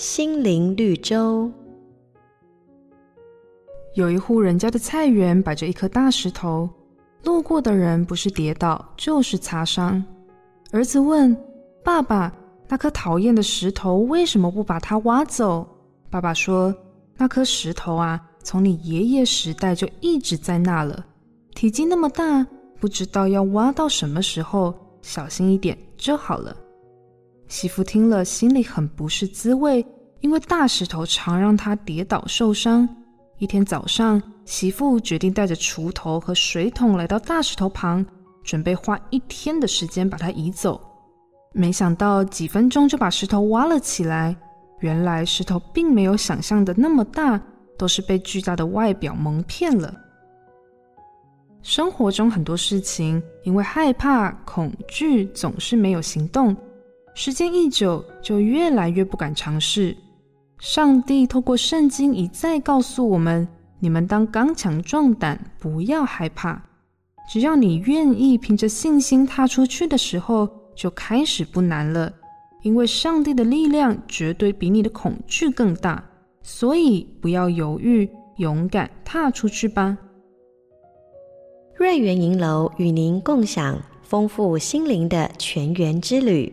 心灵绿洲。有一户人家的菜园摆着一颗大石头，路过的人不是跌倒就是擦伤。儿子问爸爸：“那颗讨厌的石头为什么不把它挖走？”爸爸说：“那颗石头啊，从你爷爷时代就一直在那了，体积那么大，不知道要挖到什么时候，小心一点就好了。”媳妇听了，心里很不是滋味，因为大石头常让她跌倒受伤。一天早上，媳妇决定带着锄头和水桶来到大石头旁，准备花一天的时间把它移走。没想到几分钟就把石头挖了起来。原来石头并没有想象的那么大，都是被巨大的外表蒙骗了。生活中很多事情，因为害怕、恐惧，总是没有行动。时间一久，就越来越不敢尝试。上帝透过圣经一再告诉我们：你们当刚强壮胆，不要害怕。只要你愿意凭着信心踏出去的时候，就开始不难了。因为上帝的力量绝对比你的恐惧更大，所以不要犹豫，勇敢踏出去吧。瑞园银楼与您共享丰富心灵的泉源之旅。